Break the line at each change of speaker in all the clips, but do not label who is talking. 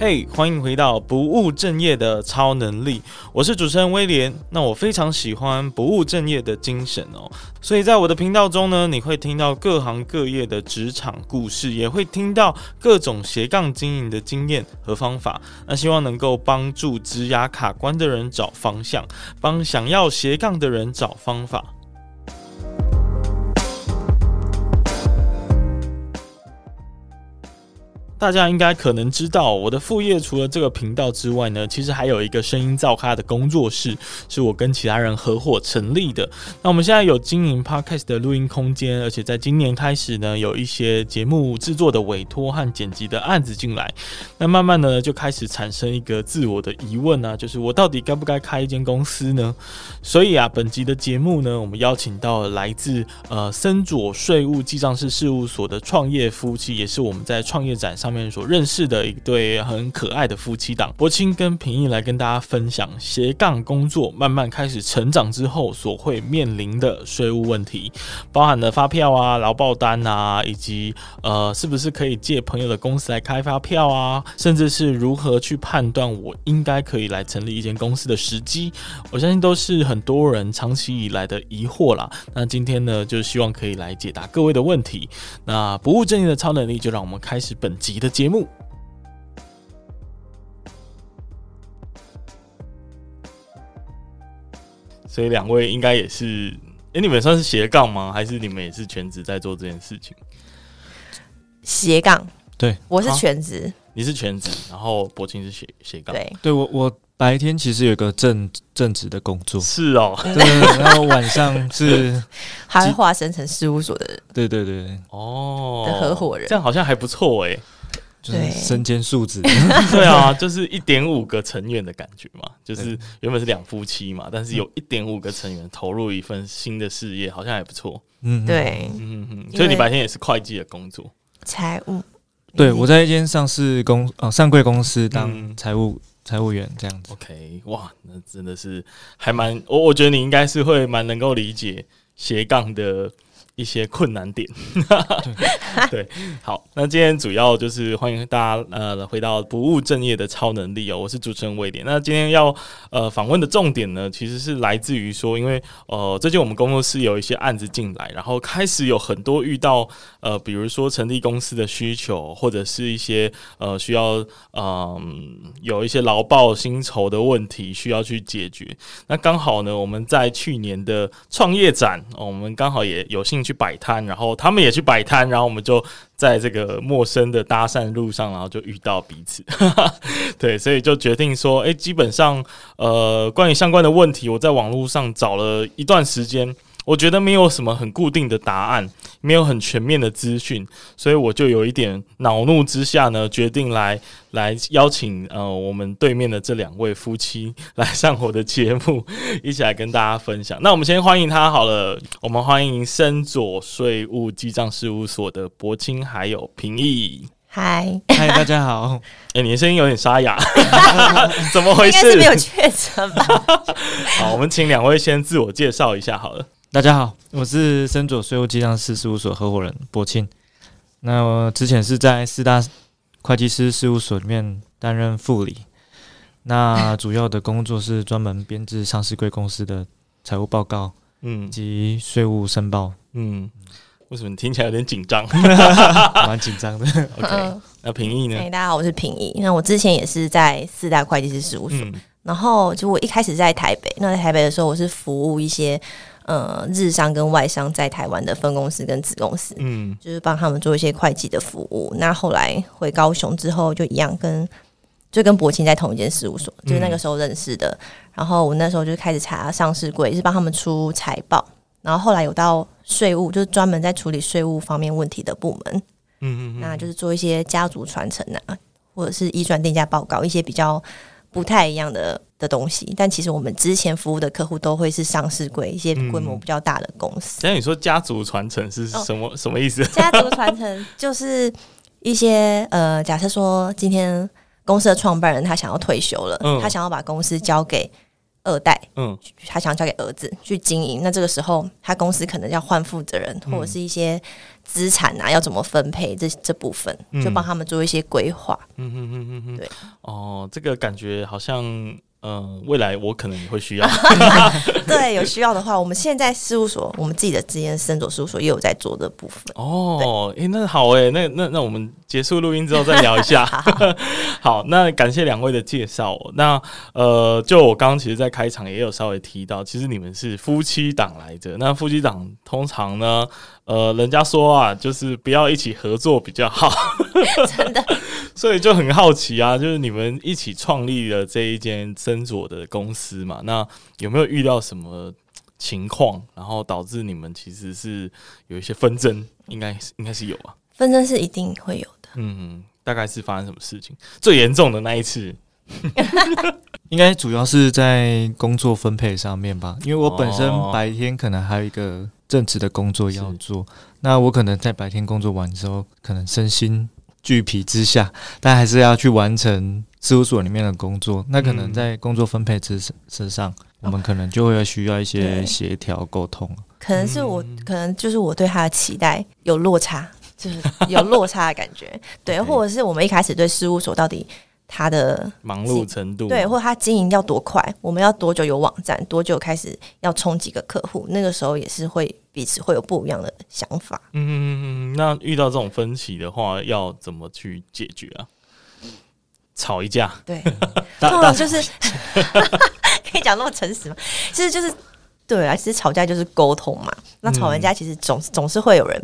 嘿欢迎回到不务正业的超能力，我是主持人威廉。那我非常喜欢不务正业的精神哦，所以在我的频道中呢，你会听到各行各业的职场故事，也会听到各种斜杠经营的经验和方法。那希望能够帮助职涯卡关的人找方向，帮想要斜杠的人找方法。大家应该可能知道，我的副业除了这个频道之外呢，其实还有一个声音造咖的工作室，是我跟其他人合伙成立的。那我们现在有经营 Podcast 的录音空间，而且在今年开始呢，有一些节目制作的委托和剪辑的案子进来。那慢慢的就开始产生一个自我的疑问啊，就是我到底该不该开一间公司呢？所以啊，本集的节目呢，我们邀请到了来自呃森佐税务记账士事务所的创业夫妻，也是我们在创业展上。上面所认识的一对很可爱的夫妻档，博清跟平易来跟大家分享斜杠工作慢慢开始成长之后所会面临的税务问题，包含了发票啊、劳报单啊，以及呃是不是可以借朋友的公司来开发票啊，甚至是如何去判断我应该可以来成立一间公司的时机，我相信都是很多人长期以来的疑惑啦。那今天呢，就希望可以来解答各位的问题。那不务正业的超能力，就让我们开始本集的节目，所以两位应该也是，哎、欸，你们算是斜杠吗？还是你们也是全职在做这件事情？
斜杠，
对，
我是全职，
你是全职，然后柏青是斜斜杠，
对，
对我我白天其实有一个正正职的工作，
是哦，
对，然后晚上是
还会化身成事务所的人，
对对对，
哦，
的合伙人，
这样好像还不错哎。
对，身兼数职，
对啊，就是一点五个成员的感觉嘛，就是原本是两夫妻嘛，但是有一点五个成员投入一份新的事业，好像还不错。
嗯，对，
嗯嗯，所以你白天也是会计的工作，
财务。
对，我在一间上市公啊上柜公司当财务财务员这样子。
OK，哇，那真的是还蛮我我觉得你应该是会蛮能够理解斜杠的。一些困难点，对，好，那今天主要就是欢迎大家呃回到不务正业的超能力哦，我是主持人威廉。那今天要呃访问的重点呢，其实是来自于说，因为呃最近我们工作室有一些案子进来，然后开始有很多遇到呃比如说成立公司的需求，或者是一些呃需要嗯、呃、有一些劳报薪酬的问题需要去解决。那刚好呢，我们在去年的创业展，哦、我们刚好也有兴趣。去摆摊，然后他们也去摆摊，然后我们就在这个陌生的搭讪路上，然后就遇到彼此。对，所以就决定说，诶，基本上，呃，关于相关的问题，我在网络上找了一段时间。我觉得没有什么很固定的答案，没有很全面的资讯，所以我就有一点恼怒之下呢，决定来来邀请呃我们对面的这两位夫妻来上我的节目，一起来跟大家分享。那我们先欢迎他好了，我们欢迎深左税务记账事务所的柏青还有平易。
嗨
嗨，大家好。
哎、欸，你的声音有点沙哑，怎么回事？
应该是没有确诊吧？
好，我们请两位先自我介绍一下好了。
大家好，我是深左税务记账师事务所合伙人柏庆。那我之前是在四大会计师事务所里面担任副理，那主要的工作是专门编制上市贵公司的财务报告，嗯，及税务申报，
嗯。为什么你听起来有点紧张？
蛮紧张的。
OK，那平易呢？
大家好，我是平易。那我之前也是在四大会计师事务所，嗯、然后就我一开始在台北。那在台北的时候，我是服务一些。呃，日商跟外商在台湾的分公司跟子公司，嗯，就是帮他们做一些会计的服务。那后来回高雄之后，就一样跟就跟柏青在同一间事务所，就是那个时候认识的。嗯、然后我那时候就开始查上市柜，是帮他们出财报。然后后来有到税务，就是专门在处理税务方面问题的部门，嗯嗯，那就是做一些家族传承啊，或者是移转定价报告，一些比较不太一样的。的东西，但其实我们之前服务的客户都会是上市柜一些规模比较大的公司。
那、嗯、你说家族传承是什么、哦、什么意思？
家族传承就是一些呃，假设说今天公司的创办人他想要退休了，嗯、他想要把公司交给二代，嗯，他想交给儿子去经营，那这个时候他公司可能要换负责人，或者是一些资产啊要怎么分配这这部分，就帮他们做一些规划。嗯嗯嗯嗯嗯，对。
哦，这个感觉好像。嗯，未来我可能也会需要。
对，有需要的话，我们现在事务所，我们自己的职业森佐事务所也有在做的部分。
哦，哎，那好哎，那那那我们结束录音之后再聊一下。好，好，那感谢两位的介绍。那呃，就我刚刚其实，在开场也有稍微提到，其实你们是夫妻档来着。那夫妻档通常呢，呃，人家说啊，就是不要一起合作比较好。
真的。
所以就很好奇啊，就是你们一起创立了这一间森佐的公司嘛？那有没有遇到什么情况，然后导致你们其实是有一些纷争？应该应该是有啊，
纷争是一定会有的。
嗯，大概是发生什么事情？最严重的那一次，
应该主要是在工作分配上面吧？因为我本身白天可能还有一个正职的工作要做，那我可能在白天工作完之后，可能身心。俱疲之下，但还是要去完成事务所里面的工作。那可能在工作分配之之上，嗯、我们可能就会需要一些协调沟通。
可能是我，可能就是我对他的期待有落差，就是有落差的感觉。对，或者是我们一开始对事务所到底。他的
忙碌程度，
对，或者他经营要多快，我们要多久有网站，多久开始要冲几个客户，那个时候也是会彼此会有不一样的想法。
嗯嗯嗯，那遇到这种分歧的话，要怎么去解决啊？吵一架？
对，通常就是 可以讲那么诚实吗？其实就是对啊，其实吵架就是沟通嘛。那吵完架，其实总总是会有人。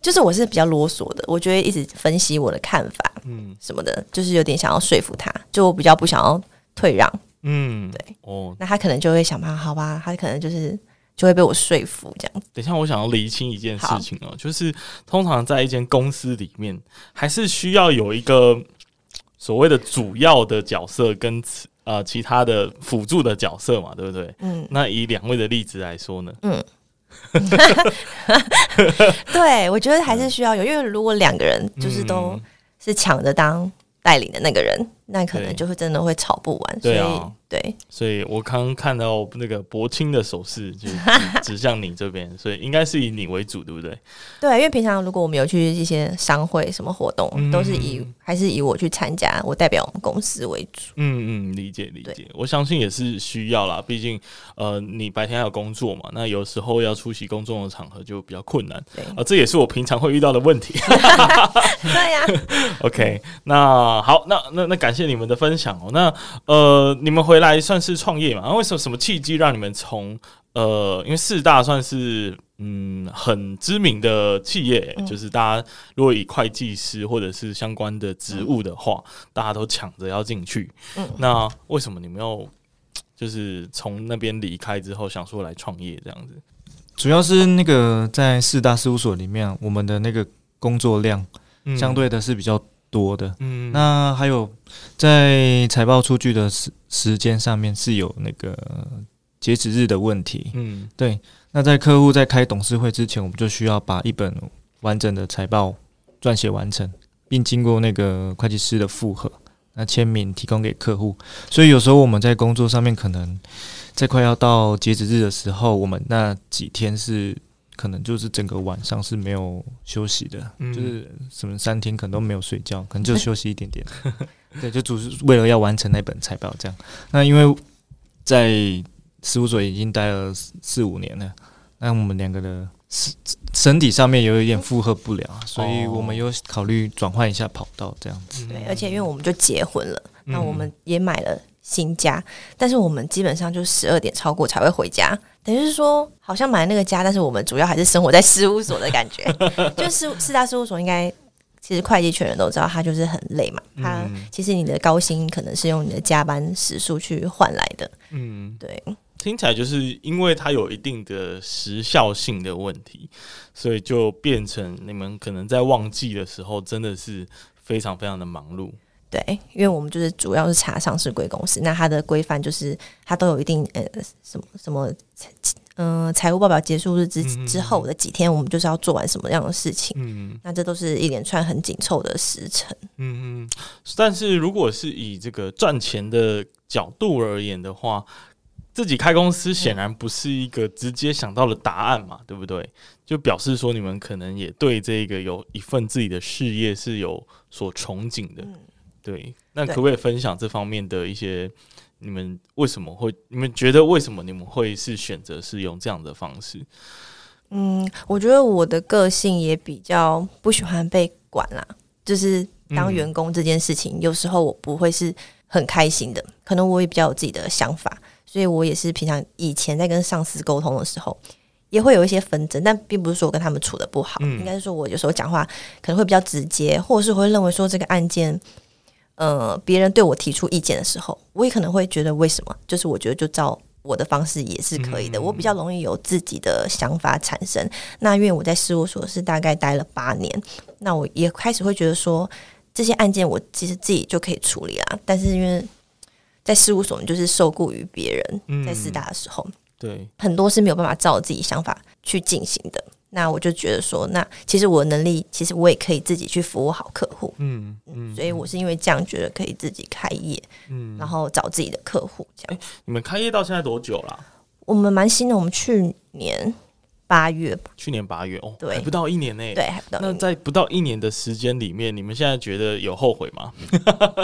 就是我是比较啰嗦的，我觉得一直分析我的看法，嗯，什么的，嗯、就是有点想要说服他，就我比较不想要退让，嗯，对，哦，那他可能就会想办法，好吧，他可能就是就会被我说服这样。子。
等一下，我想要厘清一件事情哦，好。就是通常在一间公司里面，还是需要有一个所谓的主要的角色跟呃其他的辅助的角色嘛，对不对？嗯，那以两位的例子来说呢，嗯。
对，我觉得还是需要有，因为如果两个人就是都是抢着当带领的那个人，那可能就会真的会吵不完。所以。对，
所以我刚刚看到那个柏青的手势，就 指向你这边，所以应该是以你为主，对不对？
对，因为平常如果我们有去一些商会、什么活动，嗯、都是以还是以我去参加，我代表我们公司为主。
嗯嗯，理解理解，我相信也是需要啦。毕竟呃，你白天还有工作嘛，那有时候要出席公众的场合就比较困难。对，啊、呃，这也是我平常会遇到的问题。
对呀、啊。
OK，那好，那那那感谢你们的分享哦。那呃，你们回。来算是创业嘛？为什么什么契机让你们从呃，因为四大算是嗯很知名的企业，嗯、就是大家如果以会计师或者是相关的职务的话，嗯、大家都抢着要进去。嗯，那为什么你们要就是从那边离开之后，想说来创业这样子？
主要是那个在四大事务所里面，我们的那个工作量相对的是比较多的。嗯，那还有在财报出具的时时间上面是有那个截止日的问题。嗯，对。那在客户在开董事会之前，我们就需要把一本完整的财报撰写完成，并经过那个会计师的复核，那签名提供给客户。所以有时候我们在工作上面，可能在快要到截止日的时候，我们那几天是。可能就是整个晚上是没有休息的，嗯、就是什么三天可能都没有睡觉，可能就休息一点点。对，就主是为了要完成那本财报这样。那因为在事务所已经待了四五年了，那我们两个的身身体上面有一点负荷不了，所以我们又考虑转换一下跑道这样子。
对，而且因为我们就结婚了，那我们也买了新家，但是我们基本上就十二点超过才会回家。等于是说，好像买那个家，但是我们主要还是生活在事务所的感觉。就是四大事务所，应该其实会计圈人都知道，他就是很累嘛。他其实你的高薪可能是用你的加班时数去换来的。嗯，对。
听起来就是因为它有一定的时效性的问题，所以就变成你们可能在旺季的时候真的是非常非常的忙碌。
对，因为我们就是主要是查上市贵公司，那它的规范就是它都有一定呃什么什么嗯、呃、财务报表结束日之之后的几天，我们就是要做完什么样的事情。嗯，那这都是一连串很紧凑的时程。
嗯嗯，但是如果是以这个赚钱的角度而言的话，自己开公司显然不是一个直接想到的答案嘛，对不对？就表示说你们可能也对这个有一份自己的事业是有所憧憬的。对，那可不可以分享这方面的一些？你们为什么会？你们觉得为什么你们会是选择是用这样的方式？
嗯，我觉得我的个性也比较不喜欢被管啦，就是当员工这件事情，嗯、有时候我不会是很开心的。可能我也比较有自己的想法，所以我也是平常以前在跟上司沟通的时候，也会有一些纷争，但并不是说我跟他们处的不好，嗯、应该是说我有时候讲话可能会比较直接，或者是会认为说这个案件，呃，别人对我提出意见的时候，我也可能会觉得为什么？就是我觉得就照。我的方式也是可以的，我比较容易有自己的想法产生。那因为我在事务所是大概待了八年，那我也开始会觉得说，这些案件我其实自己就可以处理啦。但是因为在事务所，就是受雇于别人，在四大的时候，
对
很多是没有办法照自己想法去进行的。那我就觉得说，那其实我的能力，其实我也可以自己去服务好客户，嗯嗯，所以我是因为这样觉得可以自己开业，嗯，然后找自己的客户这样。
欸，你们开业到现在多久了？
我们蛮新的，我们去年八月，
去年八月哦，
对，
还不到一年内，
对，还不到。
那在不到一年的时间里面，你们现在觉得有后悔吗？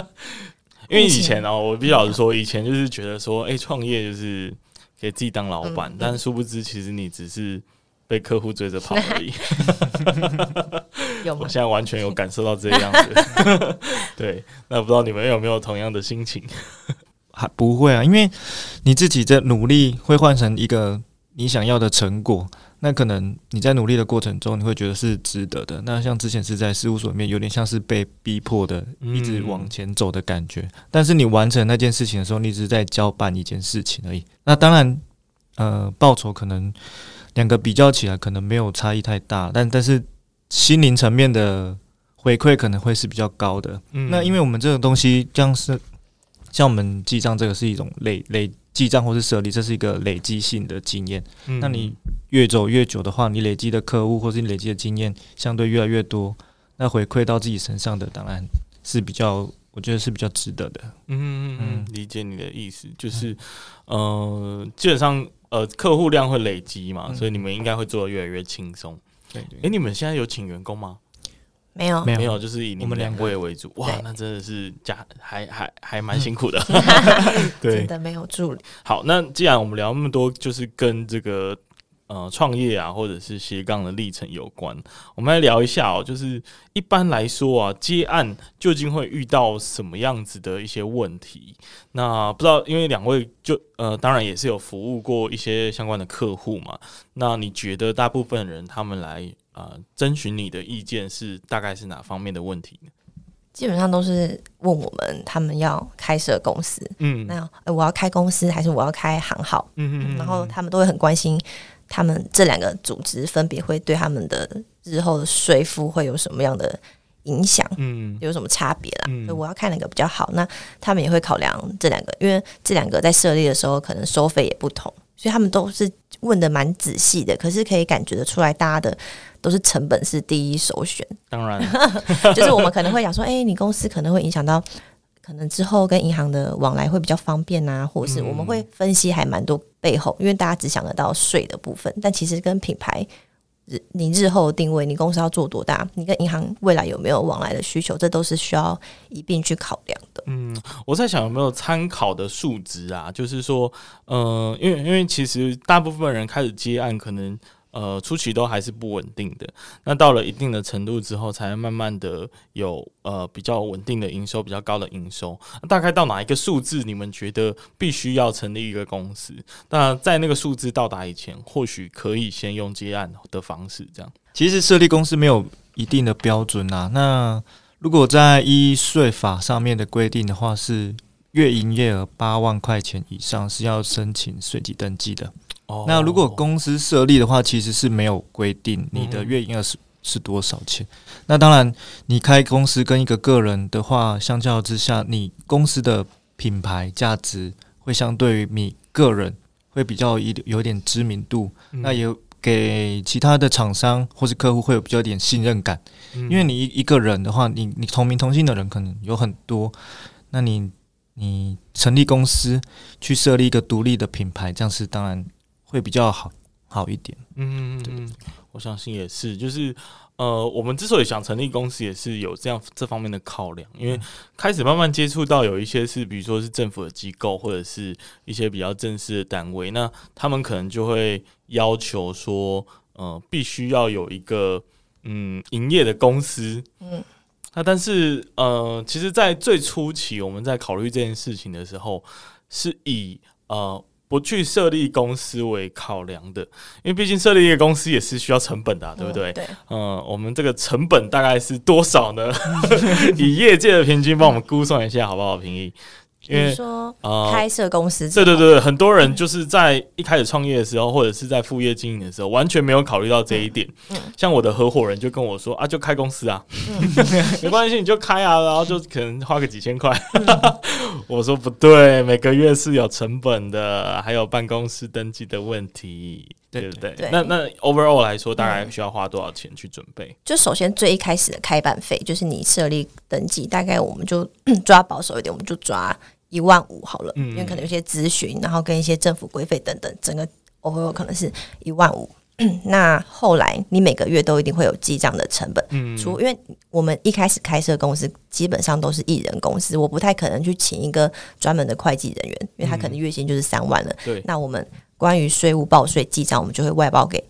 因为以前哦，我比较老实说，以前就是觉得说，哎，创业就是给自己当老板，嗯，但殊不知，其实你只是。被客户追着跑而已，我现在完全有感受到这样子。对，那不知道你们有没有同样的心情？
还不会啊，因为你自己在努力会换成一个你想要的成果，那可能你在努力的过程中，你会觉得是值得的。那像之前是在事务所里面，有点像是被逼迫的，一直往前走的感觉。但是你完成那件事情的时候，你只是在交办一件事情而已。那当然，呃，报酬可能。两个比较起来，可能没有差异太大，但但是心灵层面的回馈可能会是比较高的。嗯，那因为我们这个东西，像是像我们记账这个是一种累累记账或是设立，这是一个累积性的经验。嗯，那你越走越久的话，你累积的客户或是你累积的经验相对越来越多，那回馈到自己身上的当然是比较，我觉得是比较值得的。
嗯嗯嗯，理解你的意思，就是呃，基本上。呃，客户量会累积嘛，嗯、所以你们应该会做的越来越轻松。对，对，哎、欸，你们现在有请员工吗？
没有，
没有，就是以你们两位为主。哇，那真的是加还还还蛮辛苦的。对，
真的没有助理。
好，那既然我们聊那么多，就是跟这个。呃，创业啊，或者是斜杠的历程有关，我们来聊一下哦。就是一般来说啊，接案究竟会遇到什么样子的一些问题？那不知道，因为两位就呃，当然也是有服务过一些相关的客户嘛。那你觉得大部分人他们来呃征询你的意见是大概是哪方面的问题呢？
基本上都是问我们他们要开设公司，嗯，那、呃、我要开公司还是我要开行号？嗯嗯，然后他们都会很关心。他们这两个组织分别会对他们的日后的税负会有什么样的影响？嗯，有什么差别啦？嗯，所以我要看哪个比较好。那他们也会考量这两个，因为这两个在设立的时候可能收费也不同，所以他们都是问的蛮仔细的。可是可以感觉得出来，大家的都是成本是第一首选。
当然，
就是我们可能会想说，哎、欸，你公司可能会影响到。可能之后跟银行的往来会比较方便啊，或者是我们会分析还蛮多背后，因为大家只想得到税的部分，但其实跟品牌日你日后定位，你公司要做多大，你跟银行未来有没有往来的需求，这都是需要一并去考量的。
嗯，我在想有没有参考的数值啊，就是说，嗯，因为因为其实大部分人开始接案可能。呃，初期都还是不稳定的，那到了一定的程度之后，才慢慢的有呃比较稳定的营收，比较高的营收。大概到哪一个数字，你们觉得必须要成立一个公司？那在那个数字到达以前，或许可以先用接案的方式，这样。
其实设立公司没有一定的标准啊。那如果在一税法上面的规定的话，是月营业额八万块钱以上是要申请税籍登记的。哦，那如果公司设立的话，其实是没有规定你的月营业额是是多少钱。那当然，你开公司跟一个个人的话，相较之下，你公司的品牌价值会相对于你个人会比较一有点知名度，那也给其他的厂商或是客户会有比较点信任感。因为你一一个人的话，你你同名同姓的人可能有很多，那你你成立公司去设立一个独立的品牌，这样是当然会比较好好一点。
嗯嗯嗯，我相信也是，就是。呃，我们之所以想成立公司，也是有这样这方面的考量，因为开始慢慢接触到有一些是，比如说是政府的机构，或者是一些比较正式的单位，那他们可能就会要求说，呃，必须要有一个嗯营业的公司，嗯，那但是呃，其实，在最初期我们在考虑这件事情的时候，是以呃。不去设立公司为考量的，因为毕竟设立一个公司也是需要成本的，啊，对不对？对。嗯，我们这个成本大概是多少呢？以业界的平均帮我们估算一下，好不好？平易。
比如说，开设公司，
对对对，很多人就是在一开始创业的时候，或者是在副业经营的时候，完全没有考虑到这一点。像我的合伙人就跟我说啊，就开公司啊，没关系，你就开啊，然后就可能花个几千块。我说不对，每个月是有成本的，还有办公室登记的问题，对不对？那那 overall 来说，大概需要花多少钱去准备？
就首先最一开始的开办费，就是你设立登记，大概我们就 抓保守一点，我们就抓。一万五好了，因为可能有些咨询，然后跟一些政府规费等等，整个 overall 可能是一万五。那后来你每个月都一定会有记账的成本，嗯，除因为我们一开始开设公司基本上都是一人公司，我不太可能去请一个专门的会计人员，因为他可能月薪就是三万了。对，那我们关于税务报税记账，我们就会外包给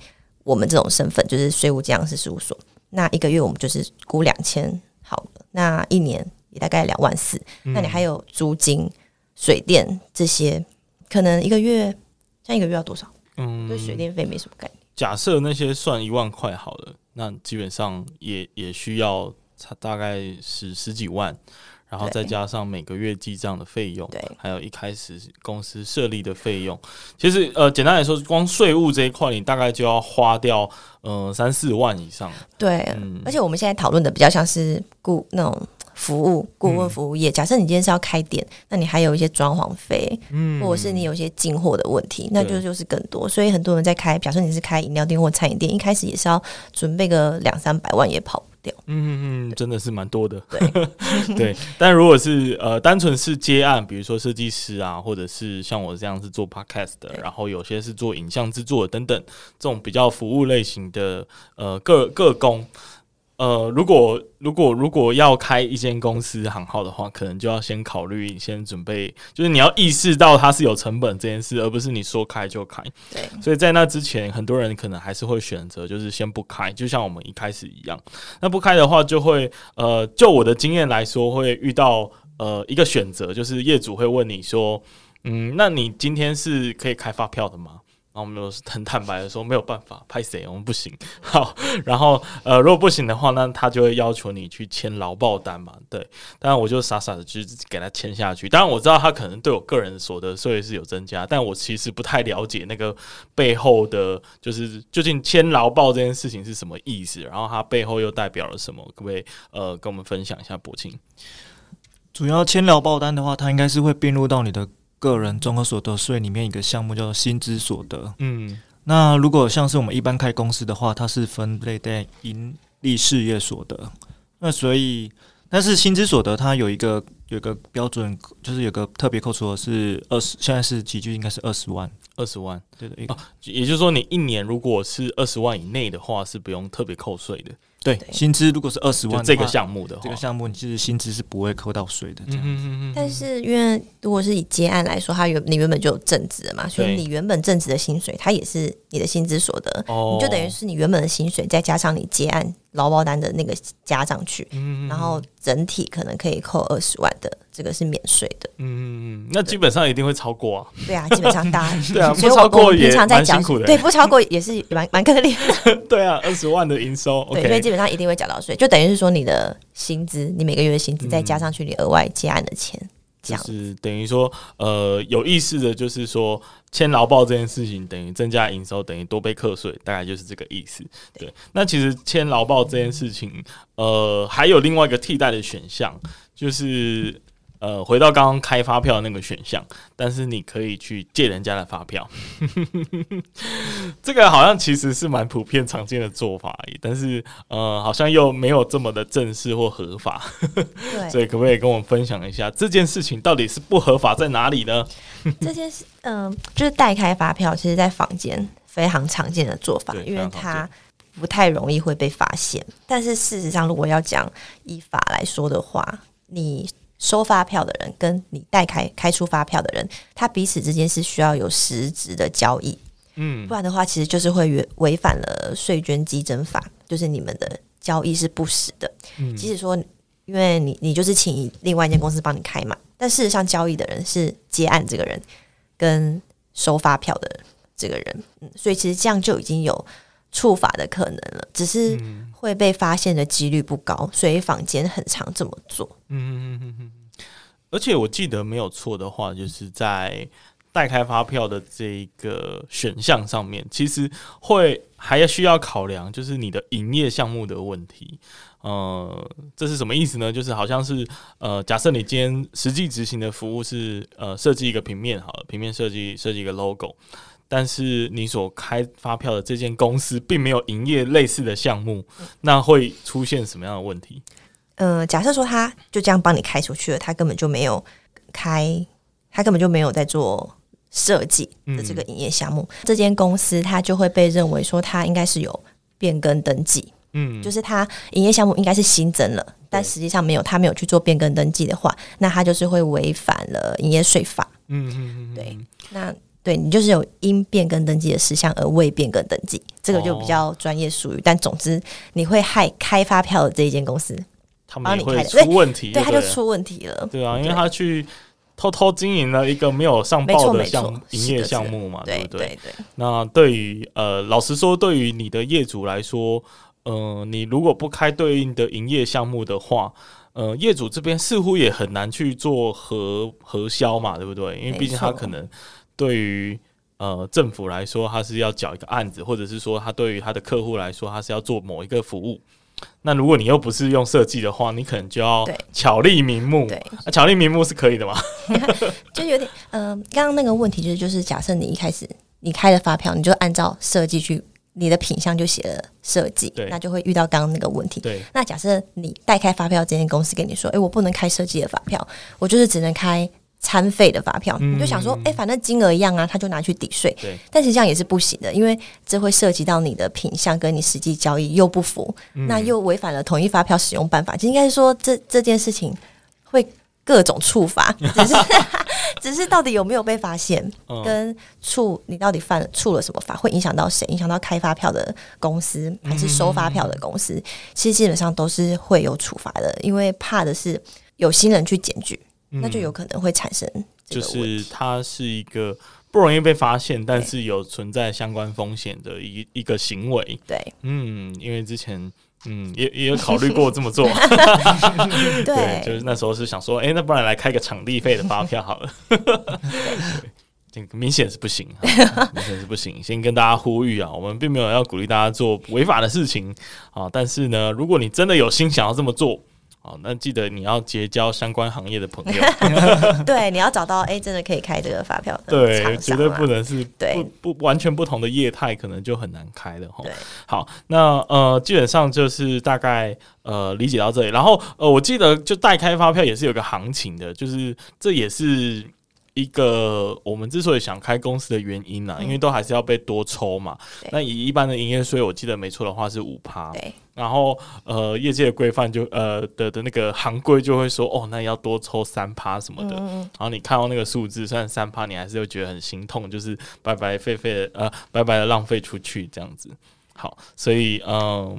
我们这种身份，就是税务计量师事务所。那一个月我们就是估两千好了，那一年。也大概两万四，那你还有租金、水电这些，可能一个月像一个月要多少？嗯，对，水电费没什么概念。
假设那些算一万块好了，那基本上也也需要差大概十十几万，然后再加上每个月记账的费用，对，还有一开始公司设立的费用。其实呃，简单来说，光税务这一块，你大概就要花掉呃三四万以上。
对，嗯，而且我们现在讨论的比较像是雇那种。服务顾问服务业，假设你今天是要开店，那你还有一些装潢费，嗯，或者是你有一些进货的问题，那就就是更多。所以很多人在开，假设你是开饮料店或餐饮店，一开始也是要准备个两三百万，也跑不掉。嗯
嗯嗯，真的是蛮多的。对 对，但如果是呃单纯是接案，比如说设计师啊，或者是像我这样是做 podcast 的，然后有些是做影像制作等等，这种比较服务类型的呃各各工。呃，如果如果如果要开一间公司行号的话，可能就要先考虑，先准备，就是你要意识到它是有成本这件事，而不是你说开就开。对，所以在那之前，很多人可能还是会选择就是先不开，就像我们一开始一样。那不开的话，就会呃，就我的经验来说，会遇到呃一个选择，就是业主会问你说，嗯，那你今天是可以开发票的吗？然后我们都是很坦白的说，没有办法，拍谁我们不行。好，然后呃，如果不行的话，那他就会要求你去签劳报单嘛。对，当然我就傻傻的就给他签下去。当然我知道他可能对我个人所得税是有增加，但我其实不太了解那个背后的，就是究竟签劳报这件事情是什么意思，然后它背后又代表了什么？可不可以呃跟我们分享一下，博清？
主要签劳报单的话，它应该是会并入到你的。个人综合所得税里面一个项目叫做薪资所得。嗯，那如果像是我们一般开公司的话，它是分类在盈利事业所得。那所以，但是薪资所得它有一个有一个标准，就是有个特别扣除的是二十，现在是集聚应该是二十万，
二十万，
对的。
哦，也就是说你一年如果是二十万以内的话，是不用特别扣税的。
对，薪资如果是二十万
这个项目的话，
这个项目你其实薪资是不会扣到税的。这样子，嗯嗯嗯。
但是因为如果是以结案来说，他原你原本就有正职的嘛，所以你原本正职的薪水，它也是你的薪资所得，你就等于是你原本的薪水再加上你接案。劳保单的那个加上去，嗯，然后整体可能可以扣二十万的，这个是免税的。
嗯嗯，那基本上一定会超过啊。
对啊，基本上大。
对啊，不超过也蛮辛苦的。
对，不超过也是蛮蛮可怜的。
对啊，二十万的营收，
对，所以基本上一定会缴到税，就等于是说你的薪资，你每个月的薪资再加上去你额外接案的钱。
就是等于说，呃，有意思的就是说，签劳报这件事情等于增加营收，等于多被课税，大概就是这个意思。对，那其实签劳报这件事情，呃，还有另外一个替代的选项，就是呃，回到刚刚开发票的那个选项，但是你可以去借人家的发票。这个好像其实是蛮普遍常见的做法而已，但是呃，好像又没有这么的正式或合法。对，所以可不可以跟我们分享一下这件事情到底是不合法在哪里呢？
这件事，嗯、呃，就是代开发票，其实在坊间非常常见的做法，因为它不太容易会被发现。但是事实上，如果要讲依法来说的话，你收发票的人跟你代开开出发票的人，他彼此之间是需要有实质的交易，嗯，不然的话，其实就是会违违反了税捐稽征法，就是你们的交易是不实的。嗯，即使说，因为你你就是请另外一间公司帮你开嘛，但事实上交易的人是接案这个人跟收发票的这个人，嗯，所以其实这样就已经有触法的可能了，只是会被发现的几率不高，所以坊间很常这么做。
嗯嗯嗯嗯，而且我记得没有错的话，就是在代开发票的这个选项上面，其实会还要需要考量，就是你的营业项目的问题。呃，这是什么意思呢？就是好像是呃，假设你今天实际执行的服务是呃，设计一个平面，好了，平面设计设计一个 logo。但是你所开发票的这间公司并没有营业类似的项目，那会出现什么样的问题？
呃，假设说他就这样帮你开出去了，他根本就没有开，他根本就没有在做设计的这个营业项目，嗯、这间公司他就会被认为说他应该是有变更登记，嗯，就是他营业项目应该是新增了，但实际上没有，他没有去做变更登记的话，那他就是会违反了营业税法，嗯嗯嗯，对，那。对，你就是有因变更登记的事项而未变更登记，这个就比较专业术语。哦、但总之，你会害开发票的这一间公司，
他们也会出问题，
对，他就出问题了。
对啊，因为他去偷偷经营了一个没有上报的项营业项目嘛，对不对？对对对。那对于呃，老实说，对于你的业主来说，呃，你如果不开对应的营业项目的话，呃，业主这边似乎也很难去做核核销嘛，对不对？因为毕竟他可能。对于呃政府来说，他是要缴一个案子，或者是说他对于他的客户来说，他是要做某一个服务。那如果你又不是用设计的话，你可能就要巧立名目。对，啊、巧立名目是可以的吗？
就有点呃，刚刚那个问题就是，就是假设你一开始你开的发票，你就按照设计去，你的品相就写了设计，那就会遇到刚刚那个问题。对，那假设你代开发票，这间公司跟你说，哎，我不能开设计的发票，我就是只能开。餐费的发票，你就想说，哎、欸，反正金额一样啊，他就拿去抵税。对，但实际上也是不行的，因为这会涉及到你的品相跟你实际交易又不符，嗯、那又违反了统一发票使用办法。就应该是说，这这件事情会各种处罚，只是 只是到底有没有被发现，跟处你到底犯了处了什么法，会影响到谁？影响到开发票的公司还是收发票的公司？其实基本上都是会有处罚的，因为怕的是有心人去检举。那就有可能会产生，
就是它是一个不容易被发现，但是有存在相关风险的一一个行为。
对，
嗯，因为之前嗯也也有考虑过这么做，对，就是那时候是想说，哎、欸，那不然来开个场地费的发票好了。这个明显是不行，明显是不行。先跟大家呼吁啊，我们并没有要鼓励大家做违法的事情啊，但是呢，如果你真的有心想要这么做。好，那记得你要结交相关行业的朋友。
对，你要找到哎、欸，真的可以开这个发票的。
对，绝对不能是不对不完全不同的业态，可能就很难开了哈。对，好，那呃，基本上就是大概呃理解到这里。然后呃，我记得就代开发票也是有个行情的，就是这也是一个我们之所以想开公司的原因呐，因为都还是要被多抽嘛。那以一般的营业税，我记得没错的话是五趴。对。然后，呃，业界的规范就呃的的那个行规就会说，哦，那要多抽三趴什么的。然后你看到那个数字，虽然三趴，你还是会觉得很心痛，就是白白费费的，呃，白白的浪费出去这样子。好，所以嗯，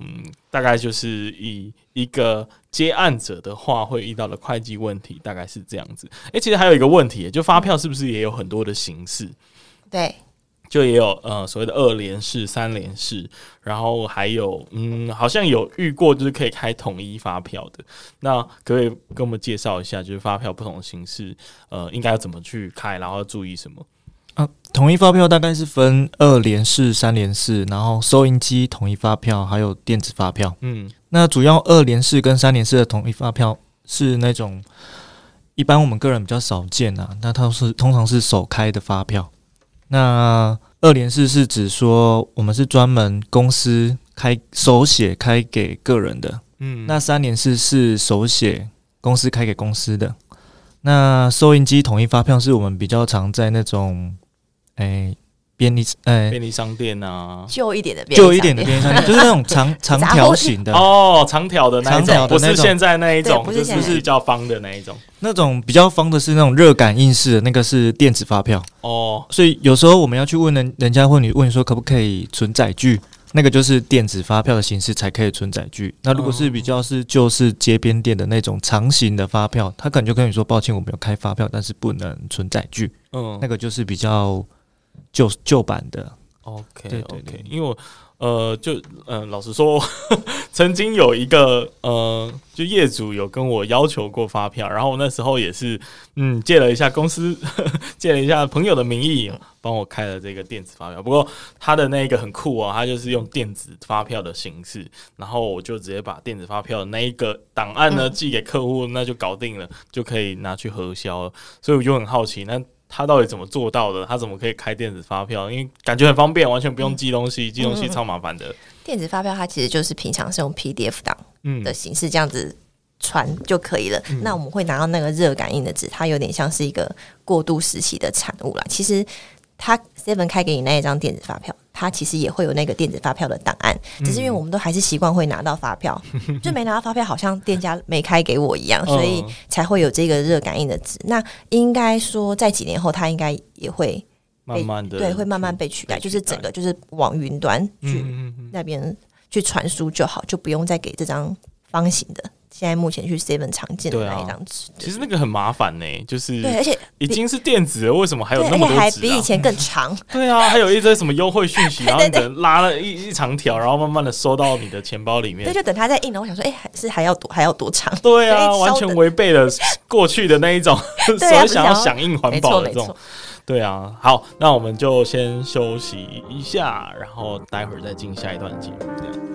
大概就是以一个接案者的话会遇到的会计问题，大概是这样子。诶，其实还有一个问题，就发票是不是也有很多的形式？
对。
就也有呃所谓的二联式、三联式，然后还有嗯，好像有遇过就是可以开统一发票的。那可，可以跟我们介绍一下，就是发票不同的形式，呃，应该要怎么去开，然后要注意什么？
啊，统一发票大概是分二联式、三联式，然后收银机统一发票，还有电子发票。嗯，那主要二联式跟三联式的统一发票是那种。一般我们个人比较少见啊。那它是通常是手开的发票。那二联四是指说我们是专门公司开手写开给个人的。嗯，那三联四是手写公司开给公司的。那收银机统一发票是我们比较常在那种，哎、欸。便利呃，
便利商店啊，
旧一点的，
旧一点的便利商店，就是那种长长条形的
哦，长条的那一种，不是现在那一种，
不
是是比较方的那一种。
那种比较方的是那种热感应式的，那个是电子发票哦。所以有时候我们要去问人，人家问你问你说可不可以存载具，那个就是电子发票的形式才可以存载具。那如果是比较是就是街边店的那种长形的发票，他可能就跟你说抱歉，我没有开发票，但是不能存载具。嗯，那个就是比较。旧旧版的
，OK，对对对，因为我呃，就嗯、呃，老实说，曾经有一个呃，就业主有跟我要求过发票，然后我那时候也是嗯，借了一下公司，借了一下朋友的名义，帮我开了这个电子发票。不过他的那个很酷哦，他就是用电子发票的形式，然后我就直接把电子发票的那一个档案呢寄给客户，那就搞定了，就可以拿去核销了。所以我就很好奇，那。他到底怎么做到的？他怎么可以开电子发票？因为感觉很方便，完全不用寄东西，嗯、寄东西超麻烦的。
电子发票它其实就是平常是用 PDF 档的形式这样子传就可以了。嗯、那我们会拿到那个热感应的纸，它有点像是一个过渡时期的产物啦。其实。他 Seven 开给你那一张电子发票，他其实也会有那个电子发票的档案，只是因为我们都还是习惯会拿到发票，嗯、就没拿到发票，好像店家没开给我一样，所以才会有这个热感应的纸。那应该说，在几年后，它应该也会
慢慢的
对，会慢慢被取代，就是整个就是往云端去那边去传输就好，就不用再给这张方形的。现在目前去 Seven 常见的那一张纸，
其实那个很麻烦呢，就是
对，而且
已经是电子了，为什么还有那么多纸？
还比以前更长。
对啊，还有一堆什么优惠讯息，然后你等拉了一一长条，然后慢慢的收到你的钱包里面。
对，就等它再印了。我想说，哎，还是还要多还要多长？
对啊，完全违背了过去的那一种所以想要响应环保的这种。对啊，好，那我们就先休息一下，然后待会儿再进下一段节目，这样。